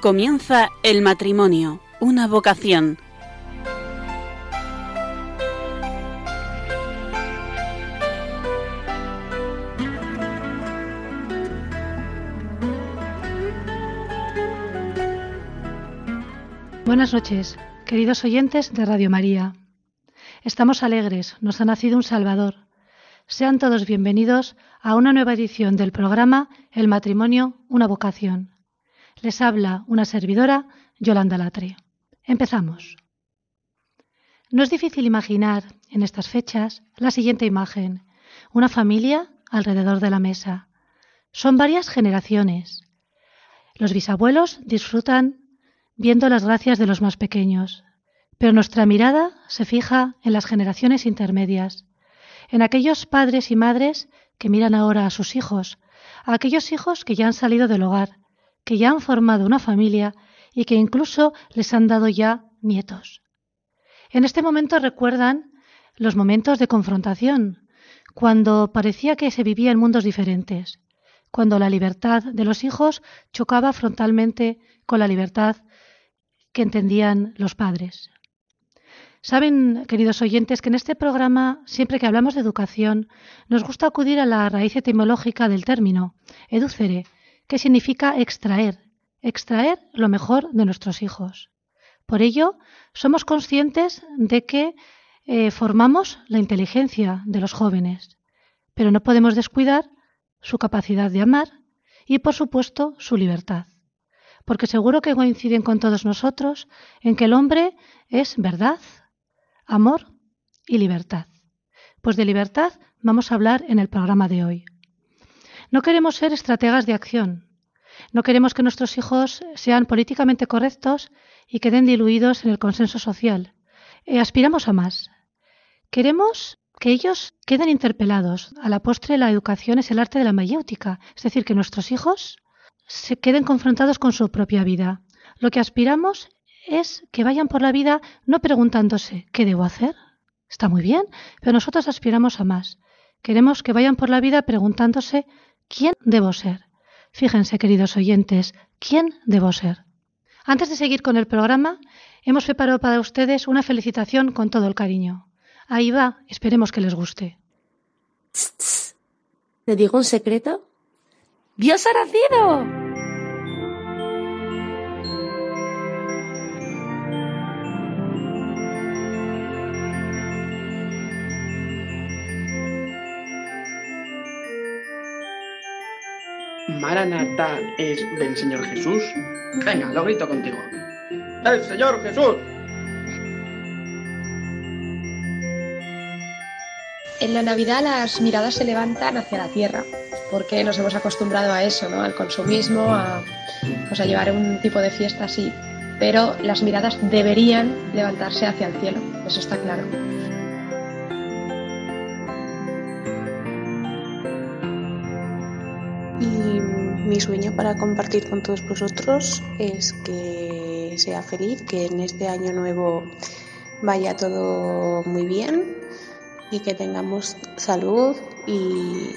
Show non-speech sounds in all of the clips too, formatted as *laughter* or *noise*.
Comienza el matrimonio, una vocación. Buenas noches, queridos oyentes de Radio María. Estamos alegres, nos ha nacido un Salvador. Sean todos bienvenidos a una nueva edición del programa El matrimonio, una vocación. Les habla una servidora, Yolanda Latre. Empezamos. No es difícil imaginar en estas fechas la siguiente imagen. Una familia alrededor de la mesa. Son varias generaciones. Los bisabuelos disfrutan viendo las gracias de los más pequeños, pero nuestra mirada se fija en las generaciones intermedias, en aquellos padres y madres que miran ahora a sus hijos, a aquellos hijos que ya han salido del hogar, que ya han formado una familia y que incluso les han dado ya nietos. En este momento recuerdan los momentos de confrontación, cuando parecía que se vivía en mundos diferentes, cuando la libertad de los hijos chocaba frontalmente con la libertad que entendían los padres. Saben, queridos oyentes, que en este programa, siempre que hablamos de educación, nos gusta acudir a la raíz etimológica del término, educere, que significa extraer, extraer lo mejor de nuestros hijos. Por ello, somos conscientes de que eh, formamos la inteligencia de los jóvenes, pero no podemos descuidar su capacidad de amar y, por supuesto, su libertad. Porque seguro que coinciden con todos nosotros en que el hombre es verdad, amor y libertad. Pues de libertad vamos a hablar en el programa de hoy. No queremos ser estrategas de acción. No queremos que nuestros hijos sean políticamente correctos y queden diluidos en el consenso social. Eh, aspiramos a más. Queremos que ellos queden interpelados. A la postre, la educación es el arte de la mayéutica, es decir, que nuestros hijos se queden confrontados con su propia vida. Lo que aspiramos es que vayan por la vida no preguntándose ¿qué debo hacer? Está muy bien, pero nosotros aspiramos a más. Queremos que vayan por la vida preguntándose ¿quién debo ser? Fíjense, queridos oyentes, ¿quién debo ser? Antes de seguir con el programa, hemos preparado para ustedes una felicitación con todo el cariño. Ahí va, esperemos que les guste. ¿Te digo un secreto? ¡Dios ha nacido! Maranatha es del Señor Jesús. Venga, lo grito contigo. ¡El Señor Jesús! En la Navidad las miradas se levantan hacia la tierra, porque nos hemos acostumbrado a eso, ¿no? Al consumismo, a, pues a llevar un tipo de fiesta así. Pero las miradas deberían levantarse hacia el cielo, eso está claro. Mi sueño para compartir con todos vosotros es que sea feliz, que en este año nuevo vaya todo muy bien y que tengamos salud y,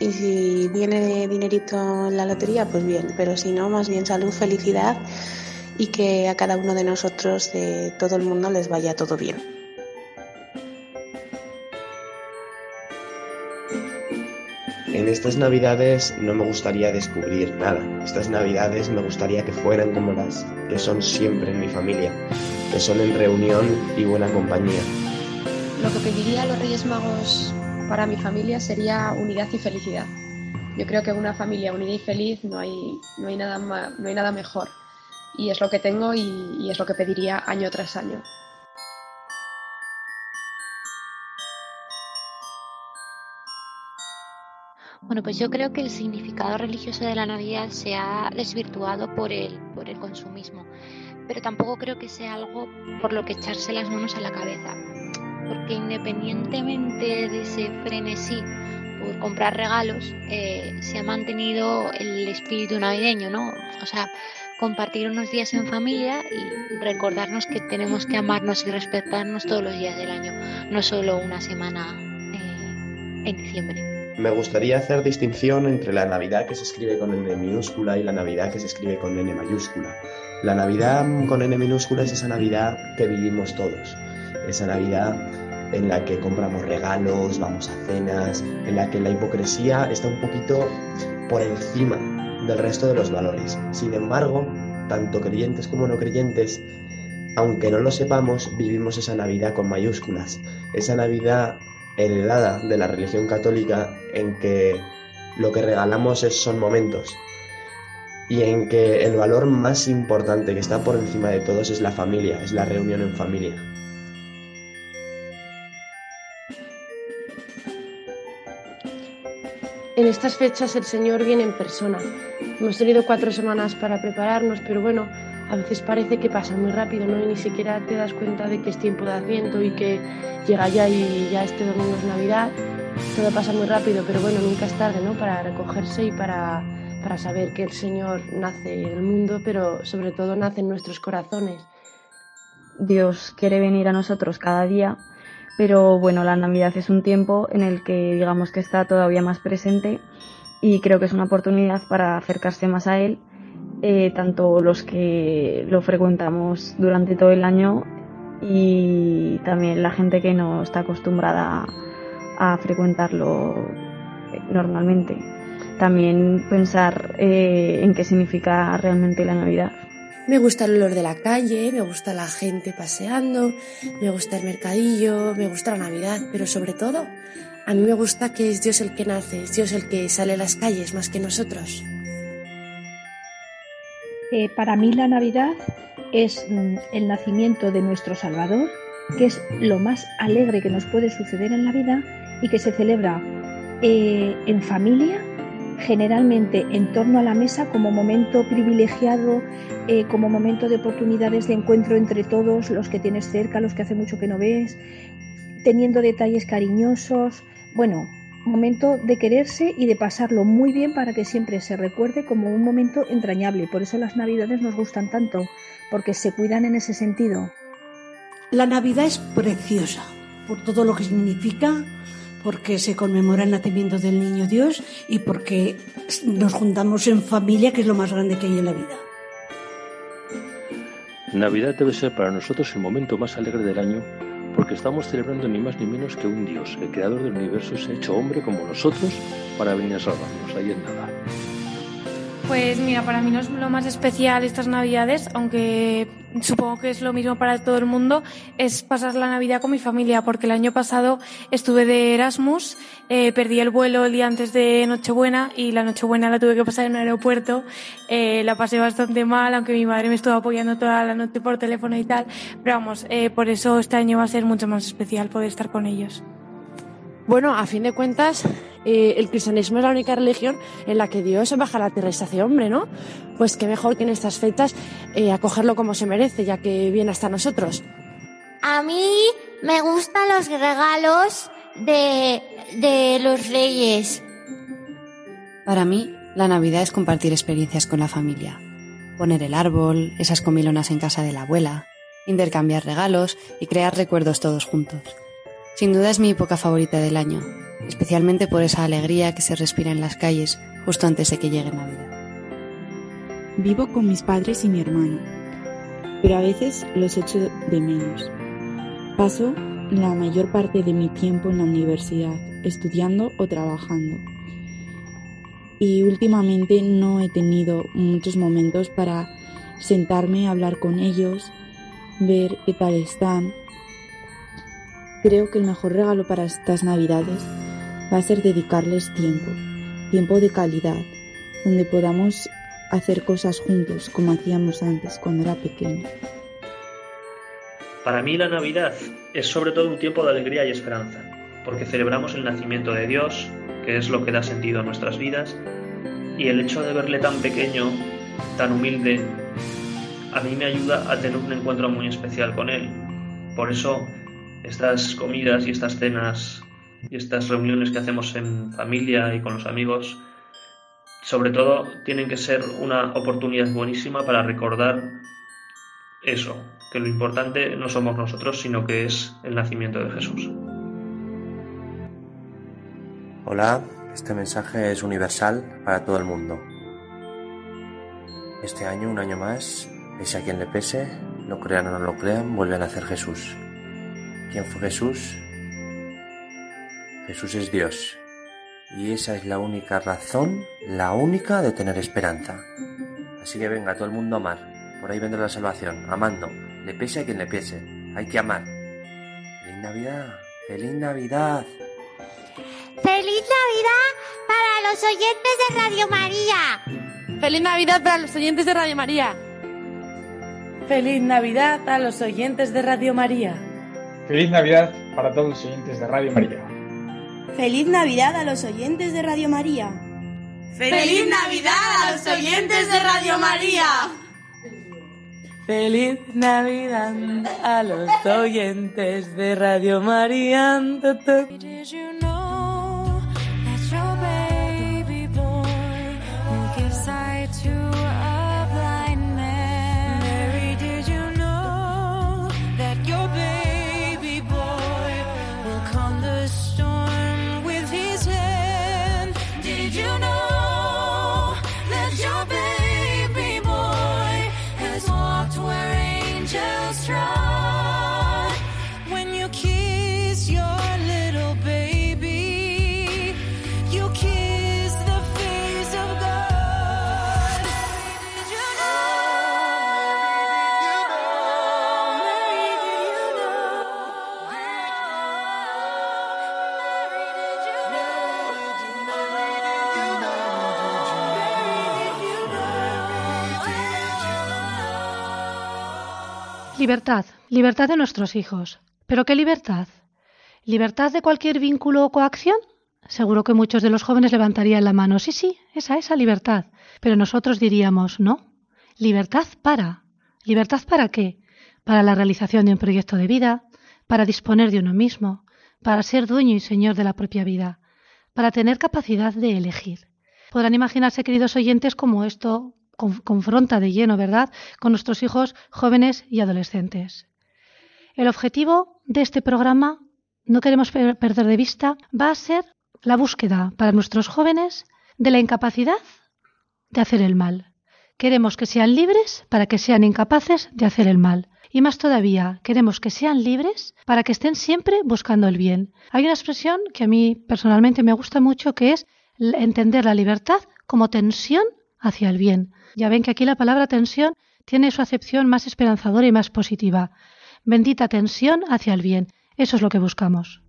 si viene dinerito en la lotería, pues bien, pero si no, más bien salud, felicidad y que a cada uno de nosotros, de todo el mundo, les vaya todo bien. En estas navidades no me gustaría descubrir nada. Estas navidades me gustaría que fueran como las que son siempre en mi familia, que son en reunión y buena compañía. Lo que pediría a los Reyes Magos para mi familia sería unidad y felicidad. Yo creo que una familia unida y feliz no hay, no hay, nada, no hay nada mejor. Y es lo que tengo y es lo que pediría año tras año. Bueno, pues yo creo que el significado religioso de la Navidad se ha desvirtuado por el, por el consumismo, pero tampoco creo que sea algo por lo que echarse las manos a la cabeza, porque independientemente de ese frenesí por comprar regalos, eh, se ha mantenido el espíritu navideño, ¿no? O sea, compartir unos días en familia y recordarnos que tenemos que amarnos y respetarnos todos los días del año, no solo una semana eh, en diciembre. Me gustaría hacer distinción entre la Navidad que se escribe con N minúscula y la Navidad que se escribe con N mayúscula. La Navidad con N minúscula es esa Navidad que vivimos todos, esa Navidad en la que compramos regalos, vamos a cenas, en la que la hipocresía está un poquito por encima del resto de los valores. Sin embargo, tanto creyentes como no creyentes, aunque no lo sepamos, vivimos esa Navidad con mayúsculas, esa Navidad heredada de la religión católica en que lo que regalamos son momentos y en que el valor más importante que está por encima de todos es la familia, es la reunión en familia. En estas fechas el Señor viene en persona. Hemos tenido cuatro semanas para prepararnos, pero bueno, a veces parece que pasa muy rápido, ¿no? Y ni siquiera te das cuenta de que es tiempo de Adviento y que llega ya y ya este domingo es Navidad. Todo pasa muy rápido, pero bueno, nunca es tarde, ¿no? Para recogerse y para, para saber que el Señor nace en el mundo, pero sobre todo nace en nuestros corazones. Dios quiere venir a nosotros cada día, pero bueno, la Navidad es un tiempo en el que digamos que está todavía más presente y creo que es una oportunidad para acercarse más a Él eh, tanto los que lo frecuentamos durante todo el año y también la gente que no está acostumbrada a frecuentarlo normalmente. También pensar eh, en qué significa realmente la Navidad. Me gusta el olor de la calle, me gusta la gente paseando, me gusta el mercadillo, me gusta la Navidad, pero sobre todo a mí me gusta que es Dios el que nace, es Dios el que sale a las calles más que nosotros. Para mí la Navidad es mm, el nacimiento de nuestro Salvador, que es lo más alegre que nos puede suceder en la vida y que se celebra eh, en familia, generalmente en torno a la mesa como momento privilegiado, eh, como momento de oportunidades de encuentro entre todos, los que tienes cerca, los que hace mucho que no ves, teniendo detalles cariñosos. Bueno, momento de quererse y de pasarlo muy bien para que siempre se recuerde como un momento entrañable. Por eso las navidades nos gustan tanto, porque se cuidan en ese sentido. La Navidad es preciosa por todo lo que significa, porque se conmemora el nacimiento del niño Dios y porque nos juntamos en familia, que es lo más grande que hay en la vida. Navidad debe ser para nosotros el momento más alegre del año porque estamos celebrando ni más ni menos que un Dios, el creador del universo, se ha hecho hombre como nosotros para venir a salvarnos. Ahí en nada. Pues mira, para mí no es lo más especial estas Navidades, aunque supongo que es lo mismo para todo el mundo, es pasar la Navidad con mi familia, porque el año pasado estuve de Erasmus, eh, perdí el vuelo el día antes de Nochebuena y la Nochebuena la tuve que pasar en el aeropuerto, eh, la pasé bastante mal, aunque mi madre me estuvo apoyando toda la noche por teléfono y tal, pero vamos, eh, por eso este año va a ser mucho más especial poder estar con ellos. Bueno, a fin de cuentas, eh, el cristianismo es la única religión en la que Dios baja a la tierra y se hace hombre, ¿no? Pues qué mejor que en estas fechas eh, acogerlo como se merece, ya que viene hasta nosotros. A mí me gustan los regalos de, de los reyes. Para mí, la Navidad es compartir experiencias con la familia. Poner el árbol, esas comilonas en casa de la abuela, intercambiar regalos y crear recuerdos todos juntos. Sin duda es mi época favorita del año, especialmente por esa alegría que se respira en las calles justo antes de que llegue Navidad. Vivo con mis padres y mi hermano, pero a veces los echo de menos. Paso la mayor parte de mi tiempo en la universidad, estudiando o trabajando. Y últimamente no he tenido muchos momentos para sentarme a hablar con ellos, ver qué tal están Creo que el mejor regalo para estas navidades va a ser dedicarles tiempo, tiempo de calidad, donde podamos hacer cosas juntos como hacíamos antes cuando era pequeño. Para mí la Navidad es sobre todo un tiempo de alegría y esperanza, porque celebramos el nacimiento de Dios, que es lo que da sentido a nuestras vidas, y el hecho de verle tan pequeño, tan humilde, a mí me ayuda a tener un encuentro muy especial con Él. Por eso estas comidas y estas cenas y estas reuniones que hacemos en familia y con los amigos, sobre todo tienen que ser una oportunidad buenísima para recordar eso, que lo importante no somos nosotros, sino que es el nacimiento de Jesús. Hola, este mensaje es universal para todo el mundo. Este año, un año más, pese a quien le pese, lo crean o no lo crean, vuelve a nacer Jesús. ¿Quién fue Jesús? Jesús es Dios. Y esa es la única razón, la única de tener esperanza. Así que venga, todo el mundo a amar. Por ahí vendrá la salvación, amando. Le pese a quien le pese. Hay que amar. Feliz Navidad. Feliz Navidad. ¡Feliz Navidad para los oyentes de Radio María! ¡Feliz Navidad para los oyentes de Radio María! ¡Feliz Navidad a los oyentes de Radio María! ¡Feliz Navidad para todos los oyentes de Radio María! ¡Feliz Navidad a los oyentes de Radio María! ¡Feliz Navidad a los oyentes de Radio María! Feliz Navidad a los oyentes de Radio María. Libertad, libertad de nuestros hijos. ¿Pero qué libertad? ¿Libertad de cualquier vínculo o coacción? Seguro que muchos de los jóvenes levantarían la mano. Sí, sí, esa, esa libertad. Pero nosotros diríamos, no. Libertad para. ¿Libertad para qué? Para la realización de un proyecto de vida, para disponer de uno mismo, para ser dueño y señor de la propia vida, para tener capacidad de elegir. Podrán imaginarse, queridos oyentes, como esto confronta de lleno, ¿verdad?, con nuestros hijos jóvenes y adolescentes. El objetivo de este programa, no queremos perder de vista, va a ser la búsqueda para nuestros jóvenes de la incapacidad de hacer el mal. Queremos que sean libres para que sean incapaces de hacer el mal. Y más todavía, queremos que sean libres para que estén siempre buscando el bien. Hay una expresión que a mí personalmente me gusta mucho que es entender la libertad como tensión hacia el bien. Ya ven que aquí la palabra tensión tiene su acepción más esperanzadora y más positiva. Bendita tensión hacia el bien. Eso es lo que buscamos.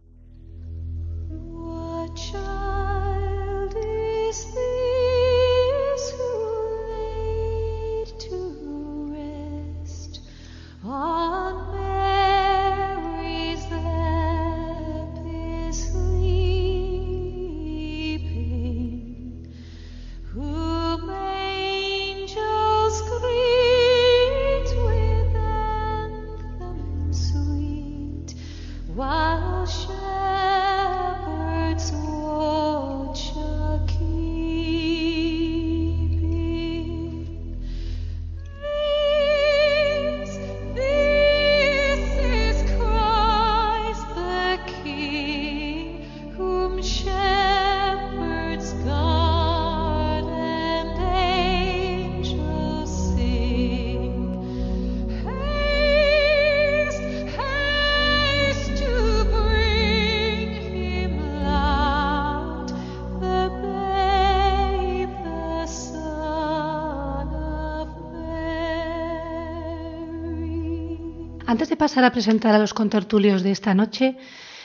Antes de pasar a presentar a los contertulios de esta noche,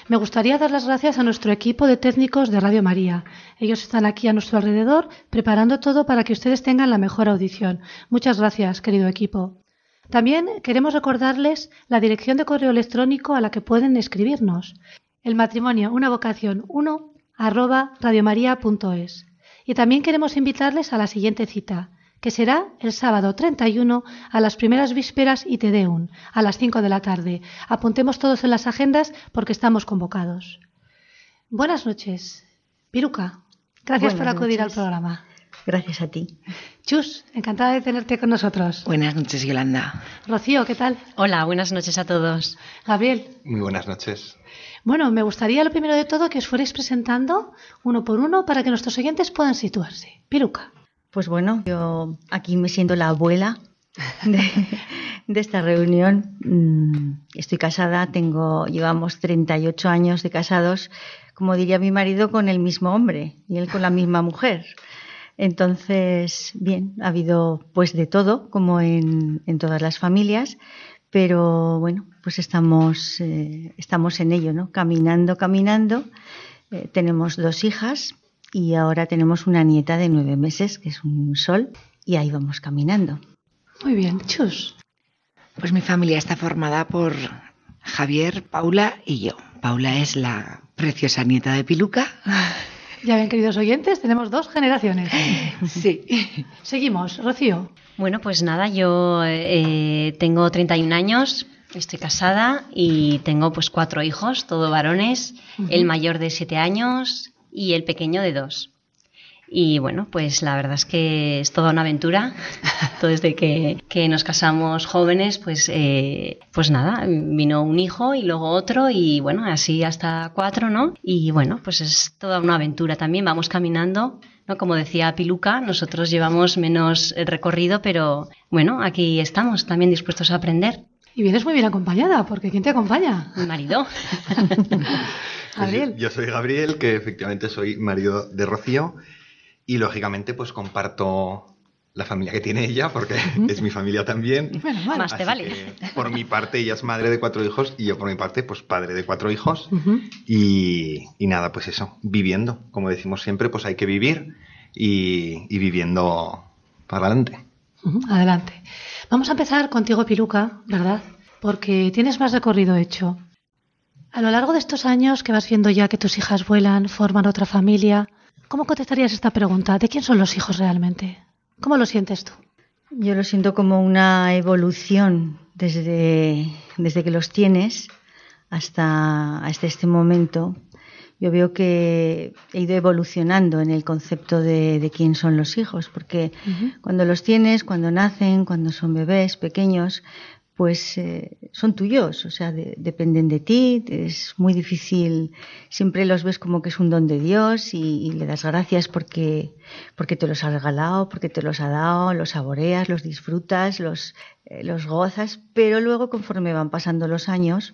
me gustaría dar las gracias a nuestro equipo de técnicos de Radio María. Ellos están aquí a nuestro alrededor preparando todo para que ustedes tengan la mejor audición. Muchas gracias, querido equipo. También queremos recordarles la dirección de correo electrónico a la que pueden escribirnos. El matrimonio, una vocación 1 arroba radiomaria.es. Y también queremos invitarles a la siguiente cita, que será el sábado 31 a las primeras vísperas y Tedeum, a las 5 de la tarde. Apuntemos todos en las agendas porque estamos convocados. Buenas noches. Piruca, gracias por acudir al programa. Gracias a ti. Chus, encantada de tenerte con nosotros. Buenas noches, Yolanda. Rocío, ¿qué tal? Hola, buenas noches a todos. Gabriel. Muy buenas noches. Bueno, me gustaría lo primero de todo que os fuerais presentando uno por uno para que nuestros oyentes puedan situarse. Piruca. Pues bueno, yo aquí me siento la abuela de, esta reunión. Mm, estoy casada, tengo, llevamos 38 años de casados, como diría mi marido, con el mismo hombre y él con la misma mujer. Entonces, bien, ha habido pues de todo, como en, en todas las familias, pero bueno, pues estamos, eh, estamos en ello, ¿no? Caminando, caminando. Eh, tenemos dos hijas y ahora tenemos una nieta de nueve meses, que es un sol, y ahí vamos caminando. Muy bien, chus. Pues mi familia está formada por Javier, Paula y yo. Paula es la preciosa nieta de Piluca. *laughs* Ya ven, queridos oyentes, tenemos dos generaciones. *laughs* Sí. *laughs* Seguimos, Rocío. Bueno, pues nada, yo eh, tengo 31 años, estoy casada y tengo pues cuatro hijos, todos varones, el mayor de 7 años y el pequeño de 2. Y bueno, pues la verdad es que es toda una aventura. *laughs* Desde que, que nos casamos jóvenes, pues, eh, pues nada, vino un hijo y luego otro y bueno, así hasta cuatro, ¿no? Y bueno, pues es toda una aventura también. Vamos caminando, ¿no? Como decía Piluca, nosotros llevamos menos recorrido, pero bueno, aquí estamos también dispuestos a aprender. Y vienes muy bien acompañada, porque ¿quién te acompaña? Mi marido. *laughs* Gabriel. Yo soy Gabriel, que efectivamente soy marido de Rocío y lógicamente pues comparto la familia que tiene ella porque es mi familia también. Bueno, mal. Más te vale. que, por mi parte ella es madre de cuatro hijos y yo por mi parte pues padre de cuatro hijos y, y nada pues eso, viviendo. Como decimos siempre pues hay que vivir y, y viviendo para adelante. Adelante. Vamos a empezar contigo, Piluca, ¿verdad? Porque tienes más recorrido hecho. A lo largo de estos años que vas viendo ya que tus hijas vuelan, forman otra familia, ¿cómo contestarías esta pregunta? ¿De quién son los hijos realmente? ¿Cómo lo sientes tú? Yo lo siento como una evolución desde, desde que los tienes hasta, hasta este momento. Yo veo que he ido evolucionando en el concepto de, de quién son los hijos, porque cuando los tienes, cuando nacen, cuando son bebés pequeños, pues eh, son tuyos, o sea, de- dependen de ti, es muy difícil, siempre los ves como que es un don de Dios y, le das gracias porque, porque te los ha regalado, porque te los ha dado, los saboreas, los disfrutas, los, eh, los gozas, pero luego conforme van pasando los años,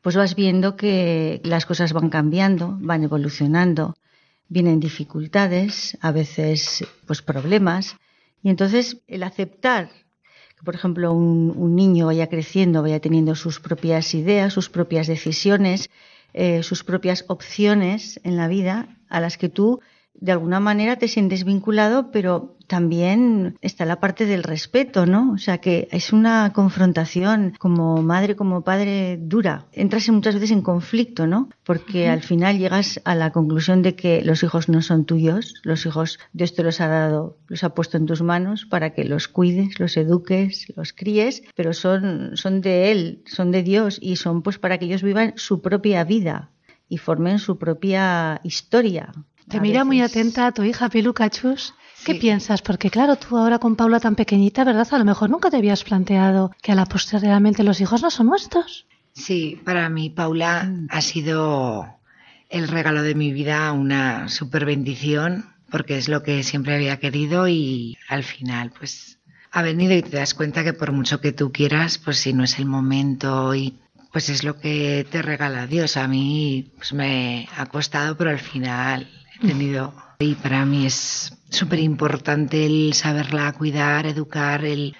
pues vas viendo que las cosas van cambiando, van evolucionando, vienen dificultades, a veces pues problemas, y entonces el aceptar por ejemplo, un, un niño vaya creciendo, vaya teniendo sus propias ideas, sus propias decisiones, eh, sus propias opciones en la vida, a las que tú de alguna manera te sientes vinculado, pero también está la parte del respeto, ¿no? O sea que es una confrontación como madre, como padre dura. Entras en- muchas veces en conflicto, ¿no? Porque al final llegas a la conclusión de que los hijos no son tuyos, los hijos Dios te los ha dado, los ha puesto en tus manos para que los cuides, los eduques, los críes, pero son, son de Él, son de Dios y son pues para que ellos vivan su propia vida y formen su propia historia. Te mira muy atenta a tu hija Piluca Chus. ¿Qué piensas? Porque claro, tú ahora con Paula tan pequeñita, ¿verdad? A lo mejor nunca te habías planteado que a la postre realmente los hijos no son nuestros. Sí, para mí Paula ha sido el regalo de mi vida, una super bendición, porque es lo que siempre había querido y al final pues ha venido y te das cuenta que por mucho que tú quieras, pues si no es el momento y pues es lo que te regala Dios. A mí pues me ha costado, pero al final tenido. Y para mí es súper importante el saberla cuidar, educar, el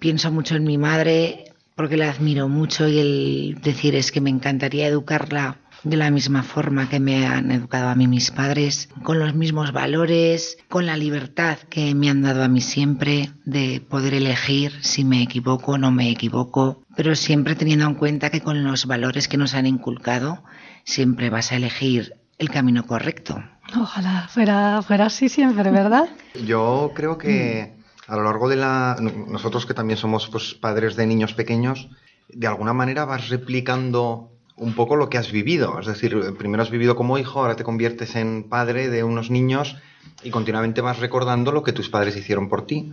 pienso mucho en mi madre porque la admiro mucho y el decir es que me encantaría educarla de la misma forma que me han educado a mí mis padres, con los mismos valores, con la libertad que me han dado a mí siempre de poder elegir si me equivoco o no me equivoco, pero siempre teniendo en cuenta que con los valores que nos han inculcado siempre vas a elegir el camino correcto. Ojalá fuera, fuera así siempre, ¿verdad? Yo creo que a lo largo de la... Nosotros que también somos pues, padres de niños pequeños, de alguna manera vas replicando un poco lo que has vivido. Es decir, primero has vivido como hijo, ahora te conviertes en padre de unos niños y continuamente vas recordando lo que tus padres hicieron por ti.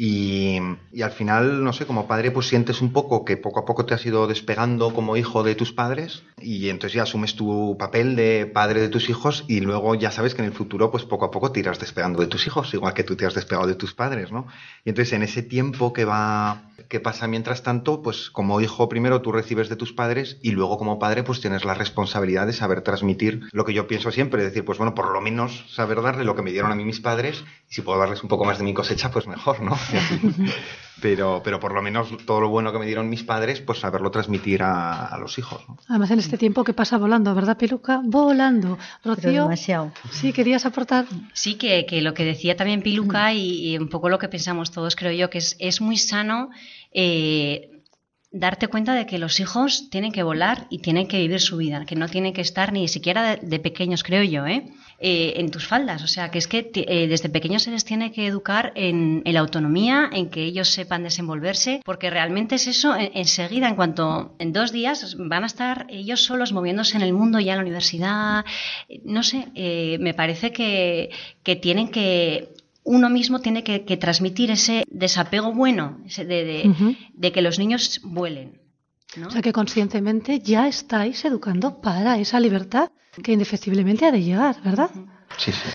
Y, y, al final, no sé, como padre, pues sientes un poco que poco a poco te has ido despegando como hijo de tus padres y entonces ya asumes tu papel de padre de tus hijos y luego ya sabes que en el futuro, pues poco a poco te irás despegando de tus hijos, igual que tú te has despegado de tus padres, ¿no? Y entonces en ese tiempo que va, que pasa mientras tanto, pues como hijo primero tú recibes de tus padres y luego como padre pues tienes la responsabilidad de saber transmitir lo que yo pienso siempre, decir, pues bueno, por lo menos saber darle lo que me dieron a mí mis padres y si puedo darles un poco más de mi cosecha, pues mejor, ¿no? *laughs* pero, pero por lo menos todo lo bueno que me dieron mis padres, pues saberlo transmitir a, a los hijos. ¿no? Además, en este tiempo que pasa volando, ¿verdad, Piluca? Volando. Rocío, Pero demasiado. Sí, querías aportar. Sí, que, que lo que decía también Piluca y, y, un poco lo que pensamos todos, creo yo, que es, es muy sano. Eh, darte cuenta de que los hijos tienen que volar y tienen que vivir su vida, que no tienen que estar ni siquiera de, de pequeños, creo yo, ¿eh? Eh, en tus faldas. O sea, que es que eh, desde pequeños se les tiene que educar en, en, la autonomía, en que ellos sepan desenvolverse, porque realmente es eso, en, enseguida, en cuanto en dos días van a estar ellos solos moviéndose en el mundo, ya en la universidad, no sé, eh, me parece que, que tienen que uno mismo tiene que, que, transmitir ese desapego bueno ese de, de, uh -huh. de, que los niños vuelen. ¿no? O sea que conscientemente ya estáis educando para esa libertad que indefectiblemente ha de llegar, ¿verdad? Sí, sí.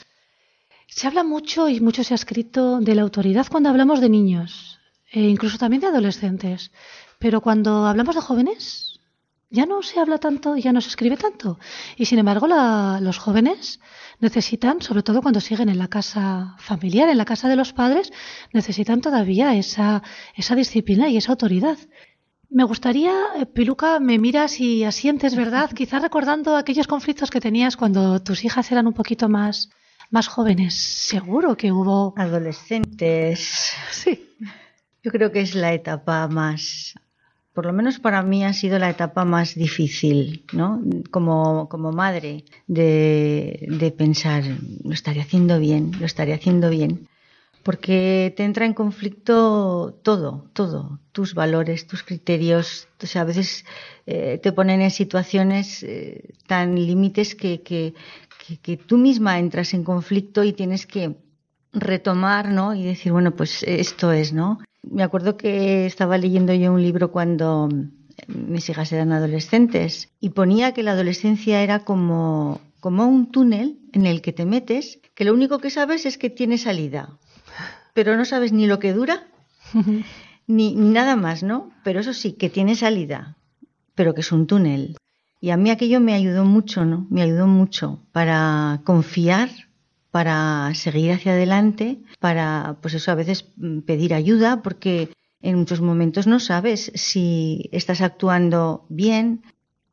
Se habla mucho y mucho se ha escrito de la autoridad cuando hablamos de niños, e incluso también de adolescentes. Pero cuando hablamos de jóvenes, ya no se habla tanto, ya no se escribe tanto. Y sin embargo, la, los jóvenes necesitan, sobre todo cuando siguen en la casa familiar, en la casa de los padres, necesitan todavía esa, esa disciplina y esa autoridad. Me gustaría, Piluca, me miras y asientes, ¿verdad? *laughs* Quizás recordando aquellos conflictos que tenías cuando tus hijas eran un poquito más, más jóvenes. Seguro que hubo. Adolescentes. Sí. Yo creo que es la etapa más. Por lo menos para mí ha sido la etapa más difícil, ¿no? Como, como madre, de, de pensar, lo estaré haciendo bien, lo estaré haciendo bien porque te entra en conflicto todo, todo, tus valores, tus criterios. O sea, a veces eh, te ponen en situaciones eh, tan límites que, que, que, tú misma entras en conflicto y tienes que retomar, ¿no? Y decir, bueno, pues esto es, ¿no? Me acuerdo que estaba leyendo yo un libro cuando mis hijas eran adolescentes y ponía que la adolescencia era como, como un túnel en el que te metes, que lo único que sabes es que tiene salida pero no sabes ni lo que dura, *laughs* ni, ni, nada más, ¿no? Pero eso sí, que tiene salida, pero que es un túnel. Y a mí aquello me ayudó mucho, ¿no? Me ayudó mucho para confiar, para seguir hacia adelante, para, pues eso, a veces pedir ayuda, porque en muchos momentos no sabes si estás actuando bien,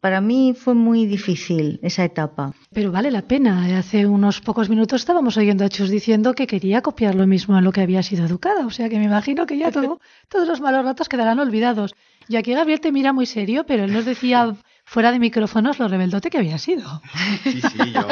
para mí fue muy difícil esa etapa. Pero vale la pena. Hace unos pocos minutos estábamos oyendo a Chus diciendo que quería copiar lo mismo en lo que había sido educada. O sea que me imagino que ya *laughs* todo, todos los malos ratos quedarán olvidados. Y aquí Gabriel te mira muy serio, pero él nos decía fuera de micrófonos lo rebeldote que había sido. Sí, sí, yo.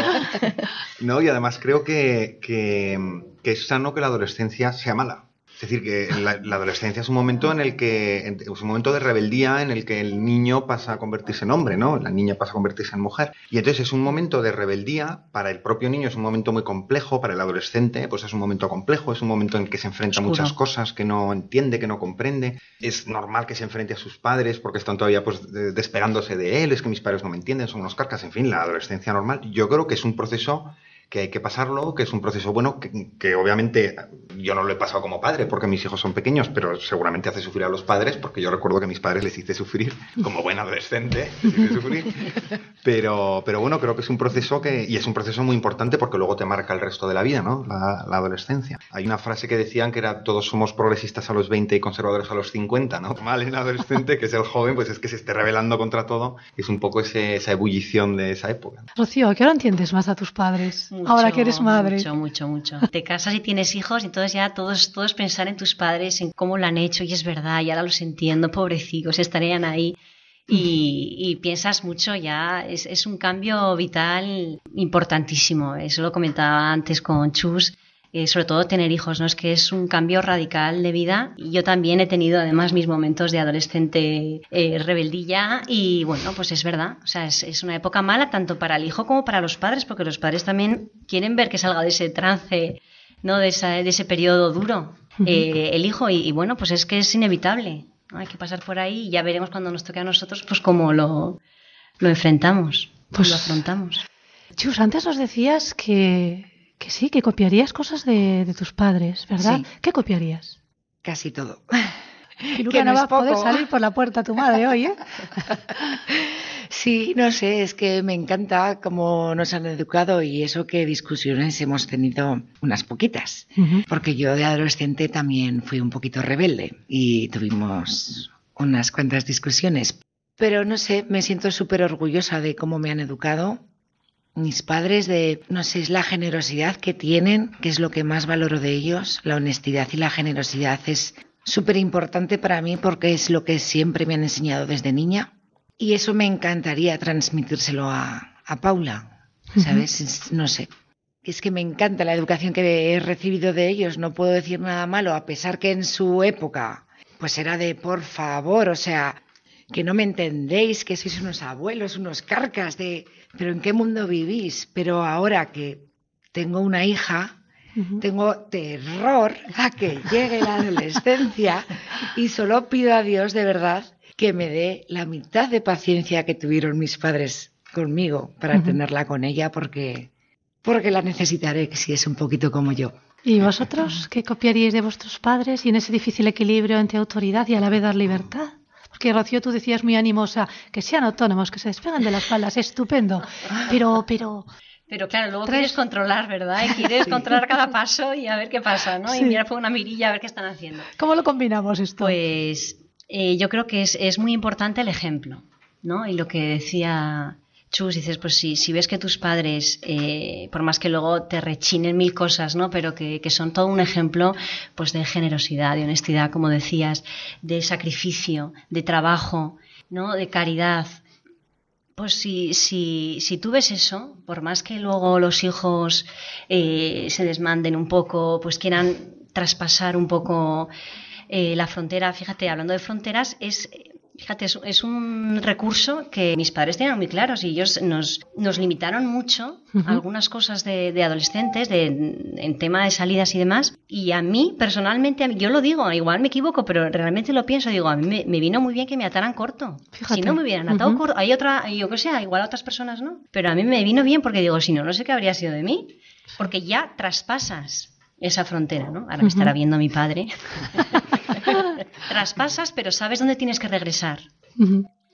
No, y además creo que, que, que es sano que la adolescencia sea mala. Es decir, que la, la, adolescencia es un momento en el que es un momento de rebeldía en el que el niño pasa a convertirse en hombre, ¿no? La niña pasa a convertirse en mujer. Y entonces es un momento de rebeldía para el propio niño, es un momento muy complejo, para el adolescente, pues es un momento complejo, es un momento en el que se enfrenta a muchas cosas que no entiende, que no comprende. Es normal que se enfrente a sus padres porque están todavía pues de, despegándose de él, es que mis padres no me entienden, son unos carcas, en fin, la adolescencia normal. Yo creo que es un proceso que hay que pasarlo, que es un proceso bueno, que, que, obviamente yo no lo he pasado como padre porque mis hijos son pequeños, pero seguramente hace sufrir a los padres porque yo recuerdo que a mis padres les hice sufrir como buen adolescente, les hice sufrir. *laughs* Pero, pero bueno, creo que es un proceso que, y es un proceso muy importante porque luego te marca el resto de la vida, ¿no? La, la adolescencia. Hay una frase que decían que era todos somos progresistas a los 20 y conservadores a los 50, ¿no? *laughs* Mal en adolescente, que es el joven, pues es que se esté rebelando contra todo, es un poco ese, esa ebullición de esa época. Rocío, ¿qué ahora entiendes más a tus padres? Mucho, ahora que eres madre. Mucho, mucho, mucho. Te casas y tienes hijos, y entonces ya todos, todos pensar en tus padres, en cómo lo han hecho, y es verdad, y ahora los entiendo, pobrecitos, estarían ahí. Y, y, piensas mucho ya, es, es, un cambio vital importantísimo. Eso lo comentaba antes con Chus. Eh, sobre todo tener hijos, ¿no? Es que es un cambio radical de vida. Yo también he tenido además mis momentos de adolescente eh, rebeldilla y bueno, pues es verdad. O sea, es, es, una época mala tanto para el hijo como para los padres, porque los padres también quieren ver que salga de ese trance, ¿no? De, esa, de ese periodo duro. Eh, el hijo y, y, bueno, pues es que es inevitable. ¿no? Hay que pasar por ahí y ya veremos cuando nos toque a nosotros, pues cómo lo, lo enfrentamos, pues lo afrontamos. Chus, antes nos decías que que sí, que copiarías cosas de, de tus padres, ¿verdad? Sí. ¿Qué copiarías? Casi todo. Y nunca no, no va a poder salir por la puerta tu madre hoy, ¿eh? *laughs* sí, no sé, es que me encanta cómo nos han educado y eso que discusiones hemos tenido unas poquitas. Uh -huh. Porque yo de adolescente también fui un poquito rebelde y tuvimos unas cuantas discusiones. Pero no sé, me siento súper orgullosa de cómo me han educado mis padres de, no sé, es la generosidad que tienen, que es lo que más valoro de ellos. La honestidad y la generosidad es súper importante para mí porque es lo que siempre me han enseñado desde niña. Y eso me encantaría transmitírselo a, a Paula, ¿sabes? Uh -huh. No sé. Es que me encanta la educación que he recibido de ellos, no puedo decir nada malo, a pesar que en su época, pues era de por favor, o sea, que no me entendéis, que sois unos abuelos, unos carcas de, pero ¿en qué mundo vivís? Pero ahora que tengo una hija, uh -huh. tengo terror a que llegue la adolescencia y solo pido a Dios de verdad que me dé la mitad de paciencia que tuvieron mis padres conmigo para uh -huh. tenerla con ella porque, porque la necesitaré si es un poquito como yo. ¿Y vosotros qué copiaríais de vuestros padres y en ese difícil equilibrio entre autoridad y a la vez dar libertad? Porque Rocío, tú decías muy animosa, que sean autónomos, que se despeguen de las faldas, estupendo. Pero, pero... Pero claro, luego ¿Traes? quieres controlar, ¿verdad? Y quieres *laughs* sí. controlar cada paso y a ver qué pasa, ¿no? Sí. Y mirar por una mirilla a ver qué están haciendo. ¿Cómo lo combinamos esto? Pues eh, yo creo que es, es, muy importante el ejemplo, ¿no? Y lo que decía Chus, dices, pues si, si ves que tus padres, eh, por más que luego te rechinen mil cosas, ¿no? Pero que, que, son todo un ejemplo, pues de generosidad, de honestidad, como decías, de sacrificio, de trabajo, ¿no? De caridad. Pues si, si, si tú ves eso, por más que luego los hijos eh, se desmanden un poco, pues quieran traspasar un poco eh, la frontera, fíjate, hablando de fronteras, es Fíjate, es, es, un recurso que mis padres tenían muy claros y ellos nos, nos limitaron mucho uh -huh. algunas cosas de, de adolescentes, de, en tema de salidas y demás. Y a mí, personalmente, a mí, yo lo digo, igual me equivoco, pero realmente lo pienso. Digo, a mí me, me vino muy bien que me ataran corto. Fíjate. Si no me hubieran atado uh -huh. corto, hay otra, yo que sé, igual a otras personas no. Pero a mí me vino bien porque digo, si no, no sé qué habría sido de mí. Porque ya traspasas esa frontera, ¿no? Ahora me estará viendo mi padre. *laughs* Traspasas, pero sabes dónde tienes que regresar.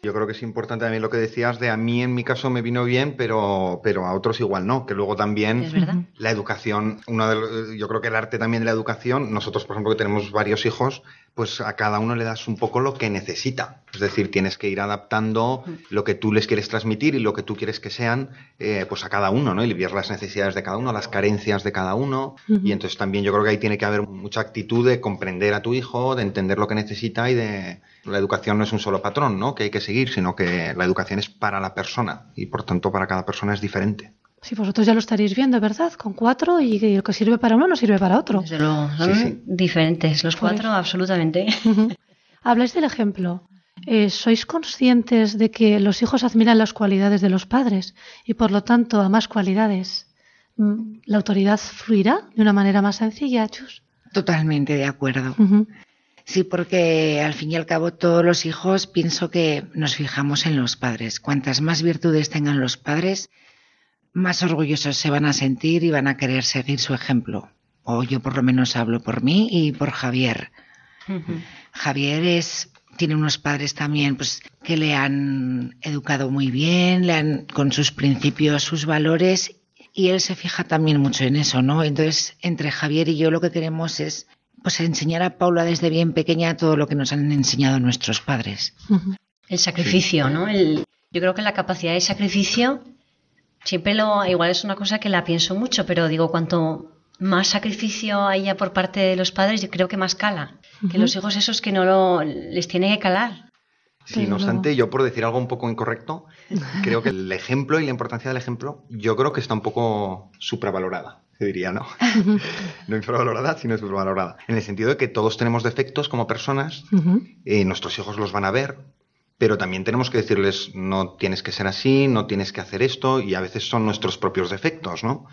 Yo creo que es importante también lo que decías de a mí en mi caso me vino bien, pero, pero a otros igual no, que luego también la educación, uno de, yo creo que el arte también de la educación, nosotros por ejemplo que tenemos varios hijos, pues a cada uno le das un poco lo que necesita. Es decir, tienes que ir adaptando lo que tú les quieres transmitir y lo que tú quieres que sean, eh, pues a cada uno, ¿no? Y ver las necesidades de cada uno, las carencias de cada uno. Uh -huh. Y entonces también yo creo que ahí tiene que haber mucha actitud de comprender a tu hijo, de entender lo que necesita y de... La educación no es un solo patrón, ¿no? Que hay que seguir, sino que la educación es para la persona y por tanto para cada persona es diferente. Sí, vosotros ya lo estaréis viendo, ¿verdad? Con cuatro y lo que sirve para uno no sirve para otro. Desde luego, son sí, sí. diferentes los cuatro, pues. absolutamente. Uh -huh. Habláis del ejemplo. Eh, ¿Sois conscientes de que los hijos admiran las cualidades de los padres y por lo tanto a más cualidades mm, la autoridad fluirá de una manera más sencilla, Chus? Totalmente de acuerdo. Uh -huh. Sí, porque al fin y al cabo todos los hijos pienso que nos fijamos en los padres. Cuantas más virtudes tengan los padres, más orgullosos se van a sentir y van a querer seguir su ejemplo. O yo por lo menos hablo por mí y por Javier. Uh -huh. Javier es tiene unos padres también pues que le han educado muy bien, le han con sus principios, sus valores y él se fija también mucho en eso, ¿no? Entonces, entre Javier y yo lo que queremos es pues enseñar a Paula desde bien pequeña todo lo que nos han enseñado nuestros padres. Uh -huh. El sacrificio, ¿no? El, yo creo que la capacidad de sacrificio siempre lo igual es una cosa que la pienso mucho, pero digo cuanto más sacrificio haya por parte de los padres, yo creo que más cala. Uh -huh. Que los hijos esos que no lo, les tiene que calar. Sí, no obstante, yo por decir algo un poco incorrecto, creo que el ejemplo y la importancia del ejemplo, yo creo que está un poco supravalorada. se diría, ¿no? no infravalorada, sino supervalorada. En el sentido de que todos tenemos defectos como personas, eh, nuestros hijos los van a ver, pero también tenemos que decirles, no tienes que ser así, no tienes que hacer esto, y a veces son nuestros propios defectos, ¿no?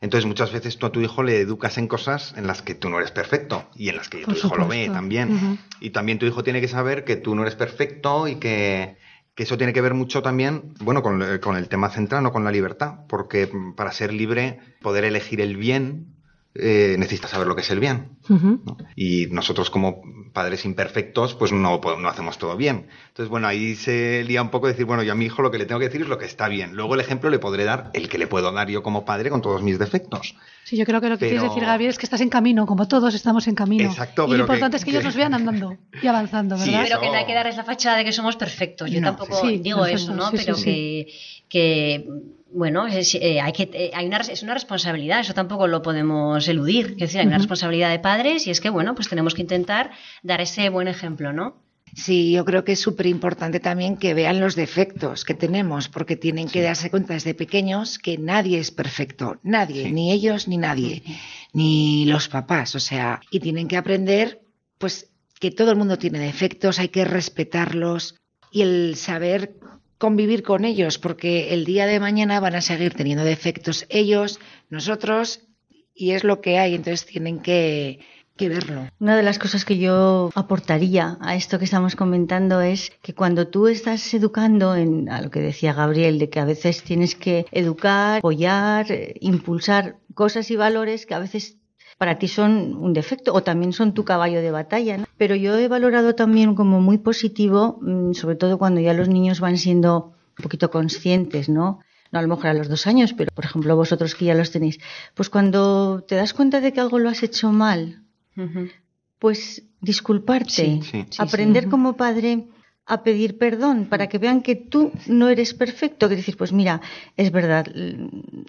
Entonces muchas veces tú a tu hijo le educas en cosas en las que tú no eres perfecto y en las que tu hijo lo ve también. Y también tu hijo tiene que saber que tú no eres perfecto y que, que eso tiene que ver mucho también, bueno, con, con, el tema central, no con la libertad, porque para ser libre, poder elegir el bien, eh, necesitas saber lo que es el bien. ¿no? Y nosotros como padres imperfectos, pues no, no hacemos todo bien. Entonces, bueno, ahí se lía un poco decir, bueno, yo a mi hijo lo que le tengo que decir es lo que está bien. Luego el ejemplo le podré dar el que le puedo dar yo como padre con todos mis defectos. Sí, yo creo que lo que quieres decir, Gabriel, es que estás en camino, como todos estamos en camino. Exacto, y lo importante es que, ellos nos vean andando y avanzando, ¿verdad? Sí, pero que no hay que darles la fachada de que somos perfectos. Yo tampoco digo eso, ¿no? pero que, que bueno, es, eh, hay que, eh, hay una, es una responsabilidad, eso tampoco lo podemos eludir. Es decir, hay una responsabilidad de padres y es que, bueno, pues tenemos que intentar dar ese buen ejemplo, ¿no? Sí, yo creo que es súper importante también que vean los defectos que tenemos, porque tienen que darse cuenta desde pequeños que nadie es perfecto, nadie, ni ellos ni nadie, ni los papás, o sea, y tienen que aprender, pues, que todo el mundo tiene defectos, hay que respetarlos y el saber convivir con ellos, porque el día de mañana van a seguir teniendo defectos ellos, nosotros, y es lo que hay, entonces tienen que, que verlo. Una de las cosas que yo aportaría a esto que estamos comentando es que cuando tú estás educando en a lo que decía Gabriel, de que a veces tienes que educar, apoyar, eh, impulsar cosas y valores que a veces para ti son un defecto o también son tu caballo de batalla. ¿no? Pero yo he valorado también como muy positivo, mm, sobre todo cuando ya los niños van siendo un poquito conscientes, ¿no? No a lo mejor a los dos años, pero por ejemplo vosotros que ya los tenéis. Pues cuando te das cuenta de que algo lo has hecho mal, pues disculparte, aprender como padre a pedir perdón para que vean que tú no eres perfecto, que decir, pues mira, es verdad,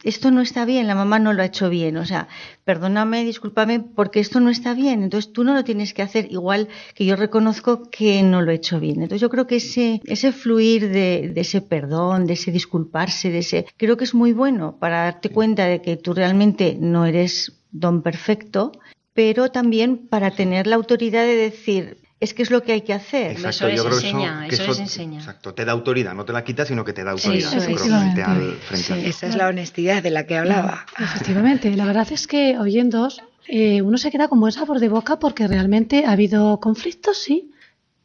esto no está bien, la mamá no lo ha hecho bien, o sea, perdóname, discúlpame, porque esto no está bien, entonces tú no lo tienes que hacer igual que yo reconozco que no lo he hecho bien. Entonces yo creo que ese, ese fluir de, de ese perdón, de ese disculparse, de ese, creo que es muy bueno para darte cuenta de que tú realmente no eres don perfecto, pero también para tener la autoridad de decir, es que es lo que hay que hacer. Exacto, eso les enseña, eso, les enseña. Exacto, te da autoridad, no te la quita, sino que te da autoridad sí, frente al, frente sí, Esa es la honestidad de la que hablaba. Efectivamente, la verdad es que oyendo eh, uno se queda con buen sabor de boca porque realmente ha habido conflictos, sí,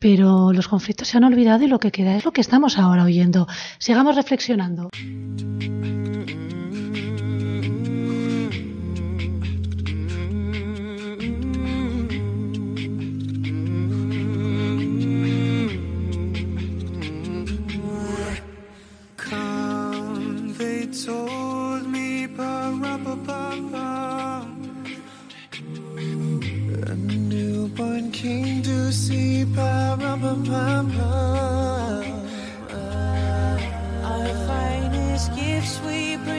pero los conflictos se han olvidado y lo que queda es lo que estamos ahora oyendo. Sigamos reflexionando. A newborn king to see. Our finest gifts we bring.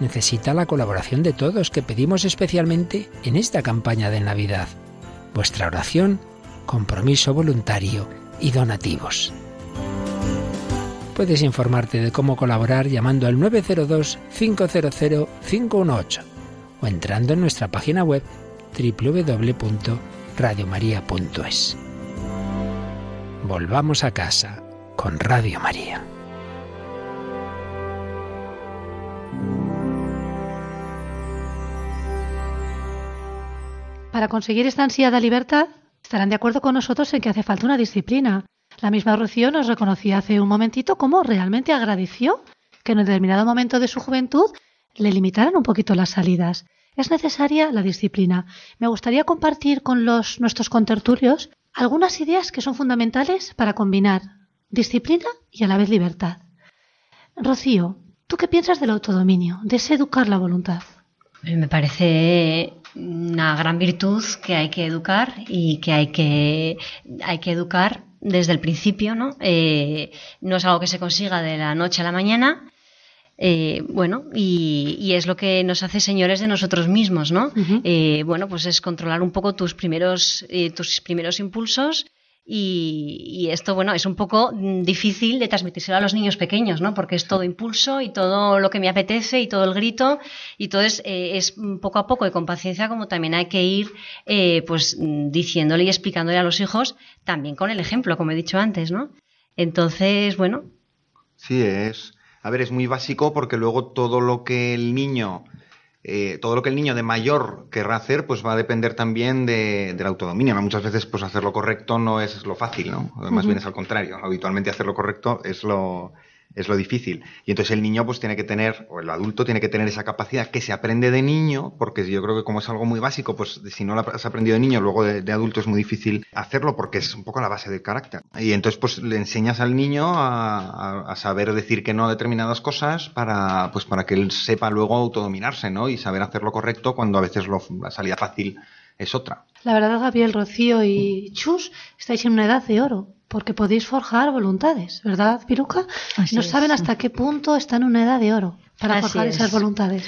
necesita la colaboración de todos que pedimos especialmente en esta campaña de Navidad. Vuestra oración, compromiso voluntario y donativos. Puedes informarte de cómo colaborar llamando al 902-500-518 o entrando en nuestra página web www.radiomaria.es. Volvamos a casa con Radio María. Para conseguir esta ansiada libertad, estarán de acuerdo con nosotros en que hace falta una disciplina. La misma Rocío nos reconocía hace un momentito cómo realmente agradeció que en un determinado momento de su juventud le limitaran un poquito las salidas. Es necesaria la disciplina. Me gustaría compartir con los nuestros contertulios algunas ideas que son fundamentales para combinar disciplina y a la vez libertad. Rocío, ¿tú qué piensas del autodominio, de educar la voluntad? Me parece una gran virtud que hay que educar y que hay que, hay que educar desde el principio, ¿no? Eh, no es algo que se consiga de la noche a la mañana. Eh, bueno, y, es lo que nos hace señores de nosotros mismos, ¿no? Eh, bueno, pues es controlar un poco tus primeros, tus primeros impulsos y, esto, bueno, es un poco difícil de transmitírselo a los niños pequeños, ¿no? Porque es todo impulso y todo lo que me apetece y todo el grito. Y entonces eh, es poco a poco y con paciencia como también hay que ir, eh, pues, diciéndole y explicándole a los hijos, también con el ejemplo, como he dicho antes, ¿no? Entonces, bueno. Sí, es. A ver, es muy básico porque luego todo lo que el niño eh, todo lo que el niño de mayor querrá hacer, pues va a depender también de, del autodominio. Muchas veces, pues hacer lo correcto no es lo fácil, ¿no? Más bien es al contrario. Habitualmente hacer lo correcto es lo, es lo difícil. Y entonces el niño pues tiene que tener, o el adulto tiene que tener esa capacidad que se aprende de niño, porque yo creo que como es algo muy básico, pues si no lo has aprendido de niño, luego de, adulto es muy difícil hacerlo porque es un poco la base del carácter. Y entonces pues le enseñas al niño a, saber decir que no a determinadas cosas para, pues para que él sepa luego autodominarse, ¿no? Y saber hacer lo correcto cuando a veces lo, la salida fácil es otra. La verdad, Gabriel, Rocío y Chus, estáis en una edad de oro porque podéis forjar voluntades, ¿verdad, Piruca? no saben hasta qué punto están en una edad de oro para forjar esas voluntades.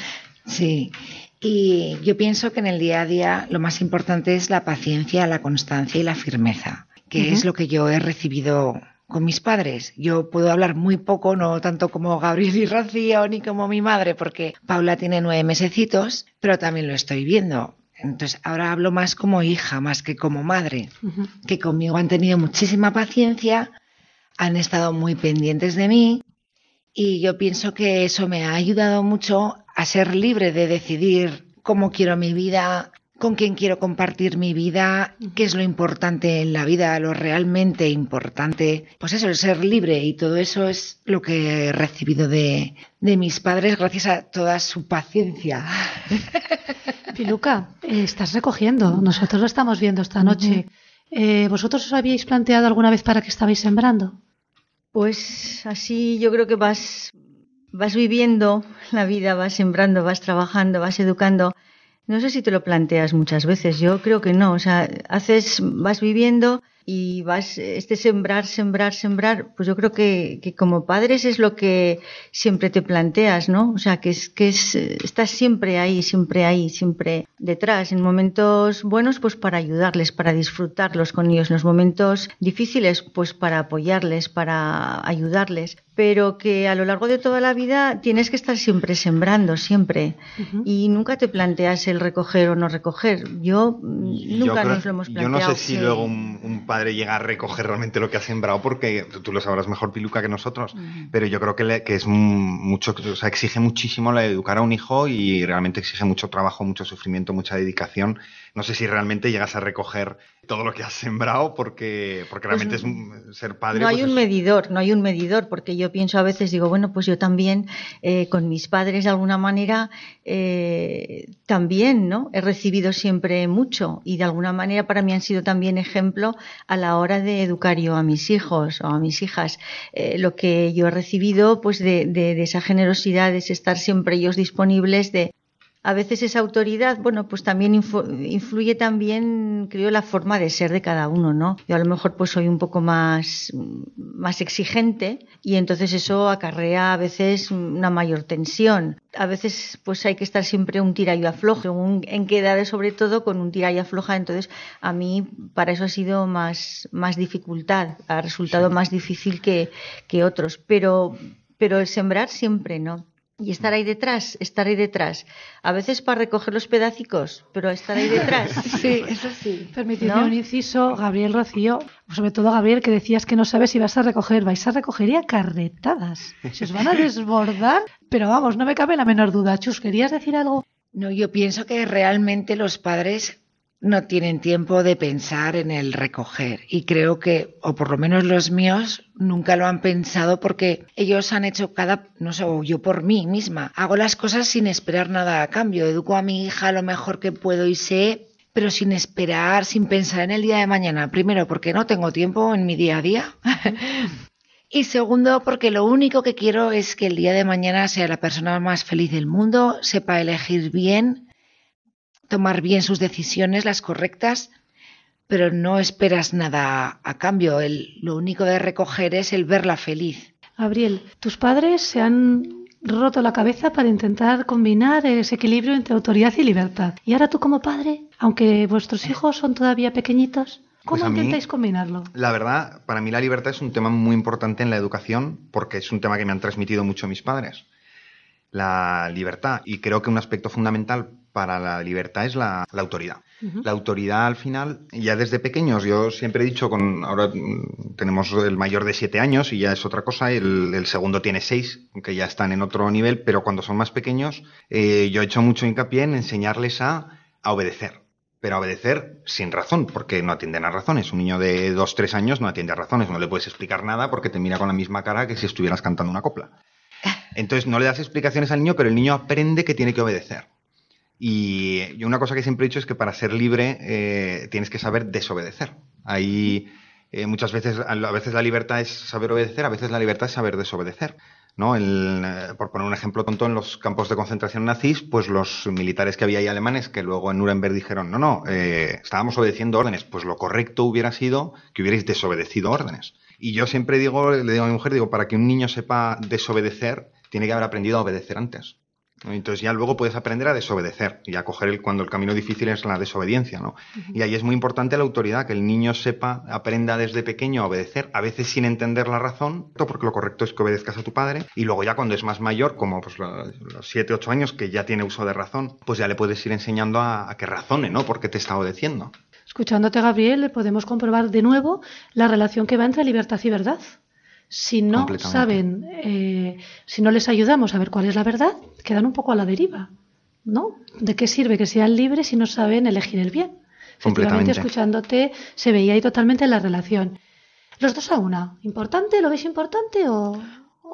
Sí, y yo pienso que en el día a día lo más importante es la paciencia, la constancia y la firmeza, que es lo que yo he recibido con mis padres. Yo puedo hablar muy poco, no tanto como Gabriel y Rocío, ni como mi madre, porque Paula tiene nueve mesecitos, pero también lo estoy viendo. Entonces, ahora hablo más como hija, más que como madre, que conmigo han tenido muchísima paciencia, han estado muy pendientes de mí y yo pienso que eso me ha ayudado mucho a ser libre de decidir cómo quiero mi vida, con quién quiero compartir mi vida, qué es lo importante en la vida, lo realmente importante. Pues eso, el ser libre y todo eso es lo que he recibido de, de mis padres gracias a toda su paciencia. *laughs* Piluca, eh, estás recogiendo. Nosotros lo estamos viendo esta noche. Eh, ¿Vosotros os habíais planteado alguna vez para qué estabais sembrando? Pues así yo creo que vas, vas viviendo la vida, vas sembrando, vas trabajando, vas educando. No sé si te lo planteas muchas veces, yo creo que no. O sea, haces, vas viviendo y vas, este sembrar, sembrar, sembrar, pues yo creo que, que, como padres es lo que siempre te planteas, ¿no? O sea, que es, que es, estás siempre ahí, siempre ahí, siempre detrás, en momentos buenos, pues para ayudarles, para disfrutarlos con ellos, en los momentos difíciles, pues para apoyarles, para ayudarles pero que a lo largo de toda la vida tienes que estar siempre sembrando, siempre. Y nunca te planteas el recoger o no recoger. Yo nunca nos lo hemos planteado. Yo no sé si luego un, padre llega a recoger realmente lo que ha sembrado, porque tú lo sabrás mejor, Piluca, que nosotros, pero yo creo que, que es mucho, o sea, exige muchísimo la educar a un hijo y realmente exige mucho trabajo, mucho sufrimiento, mucha dedicación no sé si realmente llegas a recoger todo lo que has sembrado porque, porque pues realmente es ser padre. No hay pues un medidor, no hay un medidor, porque yo pienso a veces, digo, bueno, pues yo también eh, con mis padres de alguna manera eh, también, ¿no? He recibido siempre mucho y de alguna manera para mí han sido también ejemplo a la hora de educar yo a mis hijos o a mis hijas. Eh, lo que yo he recibido, pues de, de, de esa generosidad, de estar siempre ellos disponibles, de a veces esa autoridad, bueno, pues también influye también, creo, la forma de ser de cada uno, ¿no? Yo a lo mejor pues soy un poco más, más exigente y entonces eso acarrea a veces una mayor tensión. A veces pues hay que estar siempre un tira y afloja, en qué edades sobre todo con un tira y afloja, entonces a mí para eso ha sido más, más dificultad, ha resultado más difícil que, que otros, pero, pero el sembrar siempre, ¿no? Y estar ahí detrás, estar ahí detrás. A veces para recoger los pedacicos, pero estar ahí detrás. *laughs* Sí, eso sí. Permitidme un inciso, Gabriel Rocío, sobre todo Gabriel, que decías que no sabes si vas a recoger, vais a recoger y a carretadas. Se os van a desbordar, *laughs* pero vamos, no me cabe la menor duda. Chus, ¿querías decir algo? No, yo pienso que realmente los padres no tienen tiempo de pensar en el recoger. Y creo que, o por lo menos los míos, nunca lo han pensado porque ellos han hecho cada, no sé, yo por mí misma, hago las cosas sin esperar nada a cambio. Educo a mi hija lo mejor que puedo y sé, pero sin esperar, sin pensar en el día de mañana. Primero, porque no tengo tiempo en mi día a día. *laughs* Y segundo, porque lo único que quiero es que el día de mañana sea la persona más feliz del mundo, sepa elegir bien, tomar bien sus decisiones, las correctas, pero no esperas nada a cambio. El, lo único de recoger es el verla feliz. Gabriel, tus padres se han roto la cabeza para intentar combinar ese equilibrio entre autoridad y libertad. Y ahora tú como padre, aunque vuestros hijos son todavía pequeñitos, ¿Cómo pues intentáis combinarlo? La verdad, para mí la libertad es un tema muy importante en la educación porque es un tema que me han transmitido mucho mis padres. La libertad. Y creo que un aspecto fundamental para la libertad es la, autoridad. La autoridad al final, ya desde pequeños, yo siempre he dicho, con ahora mm, tenemos el mayor de siete años y ya es otra cosa, el, el segundo tiene seis, que ya están en otro nivel, pero cuando son más pequeños, eh, yo he hecho mucho hincapié en enseñarles a, a obedecer pero a obedecer sin razón, porque no atienden a razones. Un niño de dos, tres años no atiende a razones, no le puedes explicar nada porque te mira con la misma cara que si estuvieras cantando una copla. *laughs* Entonces no le das explicaciones al niño, pero el niño aprende que tiene que obedecer. Y una cosa que siempre he dicho es que para ser libre eh, tienes que saber desobedecer. Ahí eh, muchas veces, a veces la libertad es saber obedecer, a veces la libertad es saber desobedecer. ¿no? Eh, por poner un ejemplo tonto, en los campos de concentración nazis, pues los militares que había ahí alemanes que luego en Nuremberg dijeron, no, no, estábamos obedeciendo órdenes, pues lo correcto hubiera sido que hubierais desobedecido órdenes. Y yo siempre digo, le digo a mi mujer, digo, para que un niño sepa desobedecer, tiene que haber aprendido a obedecer antes. Entonces ya luego puedes aprender a desobedecer y a coger el, cuando el camino difícil es la desobediencia, ¿no? Y ahí es muy importante la autoridad, que el niño sepa, aprenda desde pequeño a obedecer, a veces sin entender la razón, porque lo correcto es que obedezcas a tu padre, y luego ya cuando es más mayor, como pues los 7, 8 años, que ya tiene uso de razón, pues ya le puedes ir enseñando a, a que razone, ¿no? Porque te está obedeciendo. Escuchándote, Gabriel, podemos comprobar de nuevo la relación que va entre libertad y verdad si no saben, eh, si no les ayudamos a ver cuál es la verdad, quedan un poco a la deriva, ¿no? ¿De qué sirve que sean libres si no saben elegir el bien? Efectivamente, escuchándote, se veía ahí totalmente la relación. Los dos a una, ¿importante? ¿Lo veis importante o...?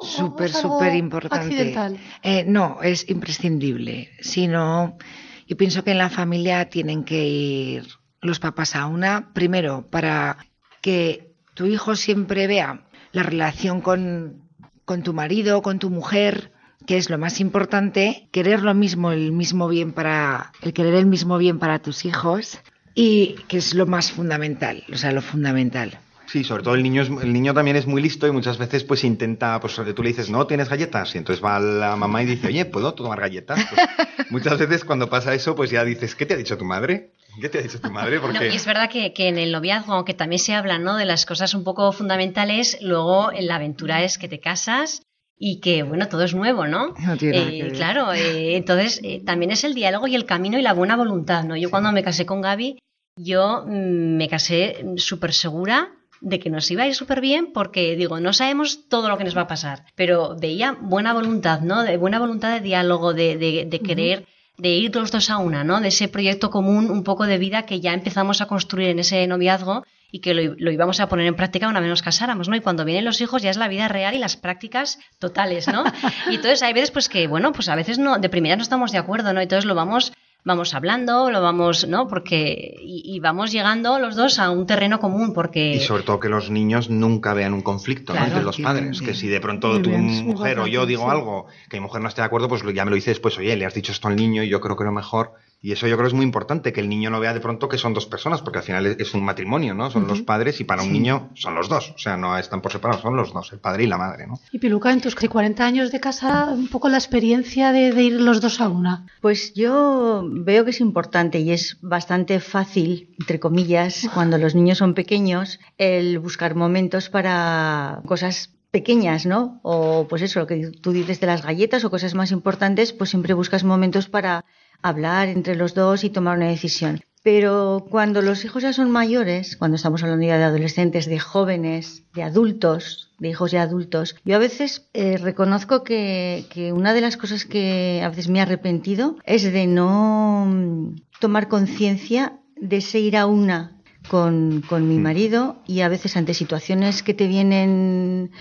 Súper, súper importante. Eh, no, es imprescindible. Si no, yo pienso que en la familia tienen que ir los papás a una, primero, para que tu hijo siempre vea la relación con, con tu marido, con tu mujer, que es lo más importante, querer lo mismo, el mismo bien para, el querer el mismo bien para tus hijos y que es lo más fundamental, o sea, lo fundamental. Sí, sobre todo el niño, el niño también es muy listo y muchas veces pues intenta, pues tú le dices, no, tienes galletas, y entonces va la mamá y dice, oye, ¿puedo tomar galletas? Pues, *laughs* muchas veces cuando pasa eso, pues ya dices, ¿qué te ha dicho tu madre? ¿Qué te ha dicho tu madre? Porque... y es verdad que, en el noviazgo, aunque también se habla ¿no? de las cosas un poco fundamentales, luego en la aventura es que te casas y que, bueno, todo es nuevo, ¿no? *laughs* no tiene eh, claro, eh, entonces eh, también es el diálogo y el camino y la buena voluntad, ¿no? Yo cuando me casé con Gaby, yo mm, me casé súper segura de que nos iba a ir súper bien porque, digo, no sabemos todo lo que nos va a pasar, pero veía buena voluntad, ¿no? De buena voluntad de diálogo, de, de, querer de ir los dos a una, ¿no? De ese proyecto común, un poco de vida que ya empezamos a construir en ese noviazgo y que lo, íbamos a poner en práctica una vez nos casáramos, ¿no? Y cuando vienen los hijos ya es la vida real y las prácticas totales, ¿no? *laughs* Y entonces hay veces pues que, bueno, pues a veces no, de primera no estamos de acuerdo, ¿no? Entonces lo vamos vamos hablando, lo vamos, ¿no? Porque y, vamos llegando los dos a un terreno común, porque y sobre todo que los niños nunca vean un conflicto entre los padres, que si de pronto tu mujer o yo digo algo que mi mujer no esté de acuerdo, pues ya me lo dice después, oye, le has dicho esto al niño y yo creo que lo mejor y eso yo creo que es muy importante, que el niño no vea de pronto que son dos personas, porque al final es un matrimonio, ¿no? Son los padres y para un niño son los dos. O sea, no están por separado, son los dos, el padre y la madre, ¿no? Y Piluca, en tus 40 años de casa, un poco la experiencia de, ir los dos a una. Pues yo veo que es importante y es bastante fácil, entre comillas, cuando los niños son pequeños, el buscar momentos para cosas pequeñas, ¿no? O pues eso, lo que tú dices de las galletas o cosas más importantes, pues siempre buscas momentos para hablar entre los dos y tomar una decisión. Pero cuando los hijos ya son mayores, cuando estamos hablando ya de adolescentes, de jóvenes, de adultos, de hijos ya adultos, yo a veces eh, reconozco que, que, una de las cosas que a veces me he arrepentido es de no mm, tomar conciencia de ese ir a una con, con, mi mm. marido y a veces ante situaciones que te vienen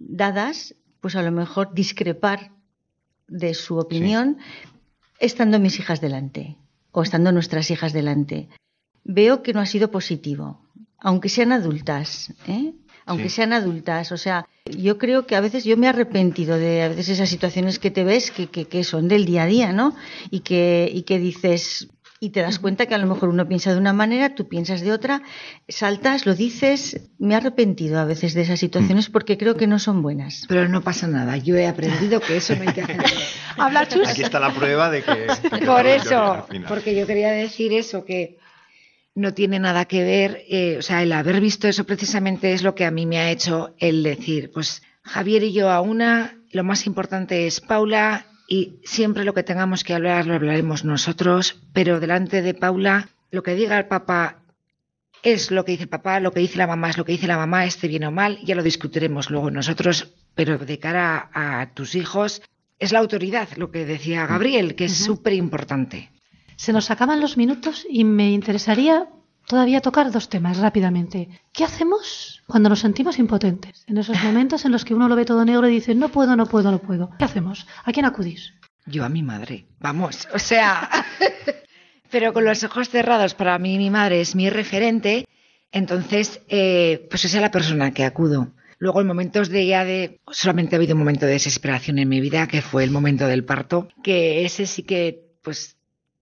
dadas, pues a lo mejor discrepar de su opinión, estando mis hijas delante o estando nuestras hijas delante. Veo que no ha sido positivo, aunque sean adultas, ¿eh? aunque sean adultas. O sea, yo creo que a veces yo me he arrepentido de a veces esas situaciones que te ves que, que, que son del día a día, ¿no? Y que, y que dices, y te das cuenta que a lo mejor uno piensa de una manera, tú piensas de otra, saltas, lo dices. Me he arrepentido a veces de esas situaciones porque creo que no son buenas. Pero no pasa nada, yo he aprendido que eso no hay que hacer. *laughs* Habla chus. Aquí está la prueba de que... *laughs* Por eso, porque yo quería decir eso, que no tiene nada que ver, eh, o sea, el haber visto eso precisamente es lo que a mí me ha hecho el decir, pues Javier y yo a una, lo más importante es Paula y siempre lo que tengamos que hablar lo hablaremos nosotros, pero delante de Paula, lo que diga el papá es lo que dice el papá, lo que dice la mamá es lo que dice la mamá, esté bien o mal, ya lo discutiremos luego nosotros, pero de cara a, tus hijos es la autoridad, lo que decía Gabriel, que es súper importante. Se nos acaban los minutos y me interesaría todavía tocar dos temas rápidamente. ¿Qué hacemos cuando nos sentimos impotentes? En esos momentos en los que uno lo ve todo negro y dice, no puedo, no puedo, no puedo. ¿Qué hacemos? ¿A quién acudís? Yo a mi madre. Vamos, o sea, *laughs* pero con los ojos cerrados, para mí mi madre es mi referente, entonces, eh, pues esa es la persona que acudo. Luego, en momentos de ya de. Solamente ha habido un momento de desesperación en mi vida, que fue el momento del parto, que ese sí que, pues,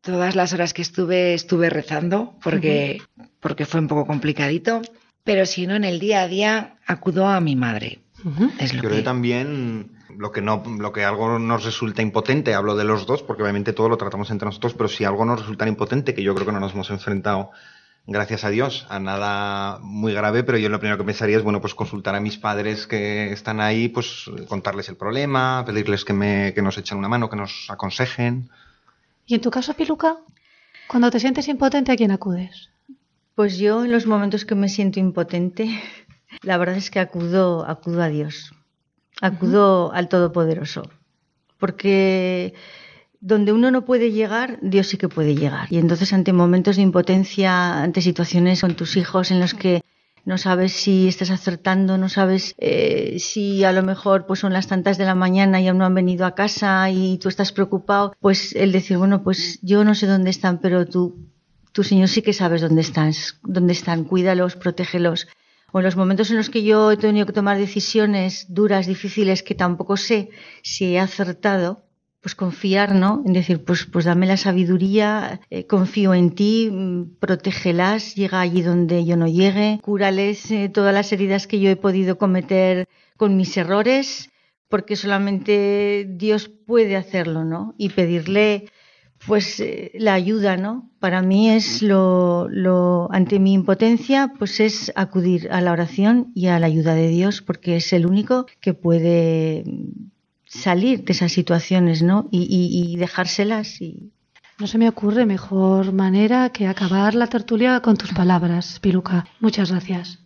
Todas las horas que estuve, estuve rezando porque, porque fue un poco complicadito. Pero si no, en el día a día acudo a mi madre. es lo Creo que... también lo que no lo que algo nos resulta impotente hablo de los dos porque obviamente todo lo tratamos entre nosotros pero si algo nos resulta impotente que yo creo que no nos hemos enfrentado gracias a Dios a nada muy grave pero yo lo primero que pensaría es bueno pues consultar a mis padres que están ahí pues contarles el problema pedirles que me que nos echen una mano que nos aconsejen ¿Y en tu caso, Piluca? Cuando te sientes impotente, ¿a quién acudes? Pues yo en los momentos que me siento impotente, *laughs* la verdad es que acudo, acudo a Dios, acudo al Todopoderoso, porque donde uno no puede llegar, Dios sí que puede llegar. Y entonces ante momentos de impotencia, ante situaciones con tus hijos en los que no sabes si estás acertando, no sabes eh, si a lo mejor pues son las tantas de la mañana y aún no han venido a casa y tú estás preocupado, pues el decir, bueno, pues yo no sé dónde están, pero tú, tu Señor sí que sabes dónde están, dónde están, cuídalos, protégelos. O en los momentos en los que yo he tenido que tomar decisiones duras, difíciles, que tampoco sé si he acertado, pues confiar, ¿no? En decir, pues, pues dame la sabiduría, eh, confío en ti, mm, protégelas, llega allí donde yo no llegue, cúrales eh, todas las heridas que yo he podido cometer con mis errores, porque solamente Dios puede hacerlo, ¿no? Y pedirle, pues, eh, la ayuda, ¿no? Para mí es lo, lo, ante mi impotencia, pues es acudir a la oración y a la ayuda de Dios, porque es el único que puede salir de esas situaciones, ¿no? Y, y, y dejárselas y, no se me ocurre mejor manera que acabar la tertulia con tus palabras, Piluca. Muchas gracias.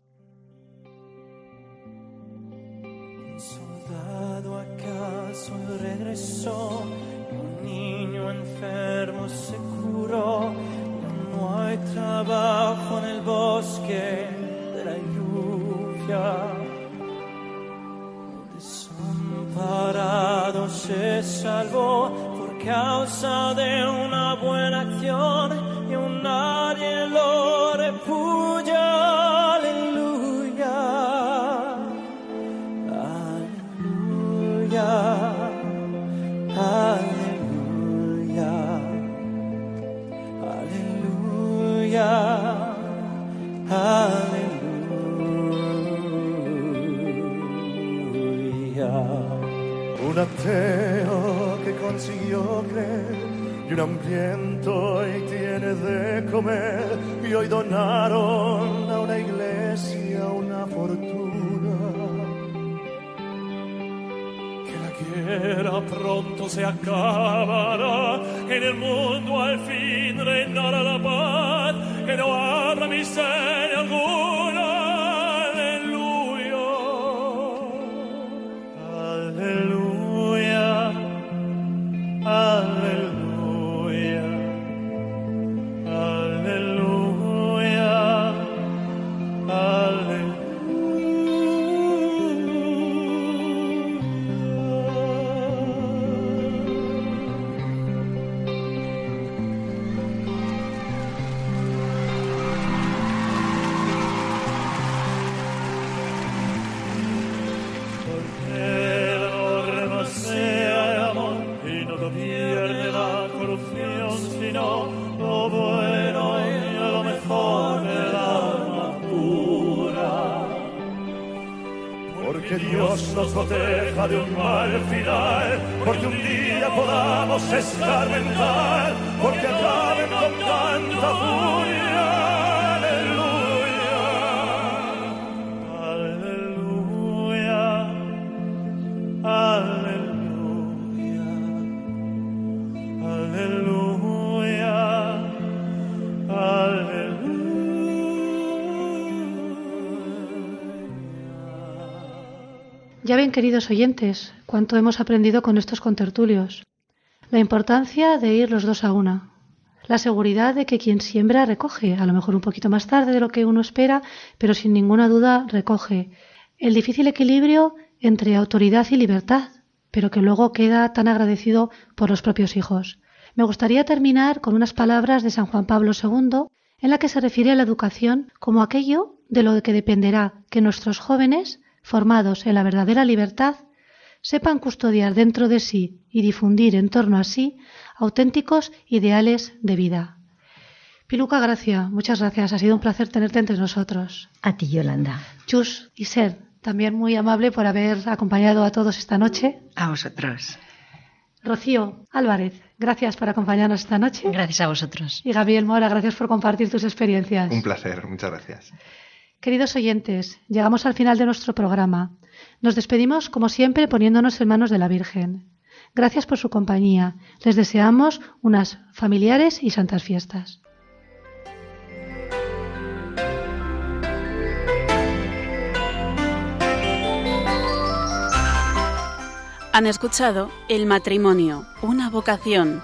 soldado acaso regresó, un niño enfermo se curó, no hay trabajo en el bosque de la lluvia. Se salvó por causa de una buena acción y un nadie lo repudia. Aleluya. Aleluya. Aleluya. Aleluya. Aleluya. Un ateo que consiguió creer y un hambriento y tiene de comer. Y hoy donaron a una iglesia una fortuna. Que la guerra pronto se acabará, en el mundo al fin reinará la paz, que no habrá miseria Ya ven, queridos oyentes, cuánto hemos aprendido con estos contertulios. La importancia de ir los dos a una. La seguridad de que quien siembra recoge, a lo mejor un poquito más tarde de lo que uno espera, pero sin ninguna duda recoge. El difícil equilibrio entre autoridad y libertad, pero que luego queda tan agradecido por los propios hijos. Me gustaría terminar con unas palabras de San Juan Pablo II, en la que se refiere a la educación como aquello de lo que dependerá que nuestros jóvenes, formados en la verdadera libertad, sepan custodiar dentro de sí y difundir en torno a sí auténticos ideales de vida. Piluca Gracia, muchas gracias. Ha sido un placer tenerte entre nosotros. A ti, Yolanda. Chus y Ser, también muy amable por haber acompañado a todos esta noche. A vosotros. Rocío Álvarez, gracias por acompañarnos esta noche. Gracias a vosotros. Y Gabriel Mora, gracias por compartir tus experiencias. Un placer, muchas gracias. Queridos oyentes, llegamos al final de nuestro programa. Nos despedimos, como siempre, poniéndonos en manos de la Virgen. Gracias por su compañía. Les deseamos unas familiares y santas fiestas. Han escuchado El matrimonio, una vocación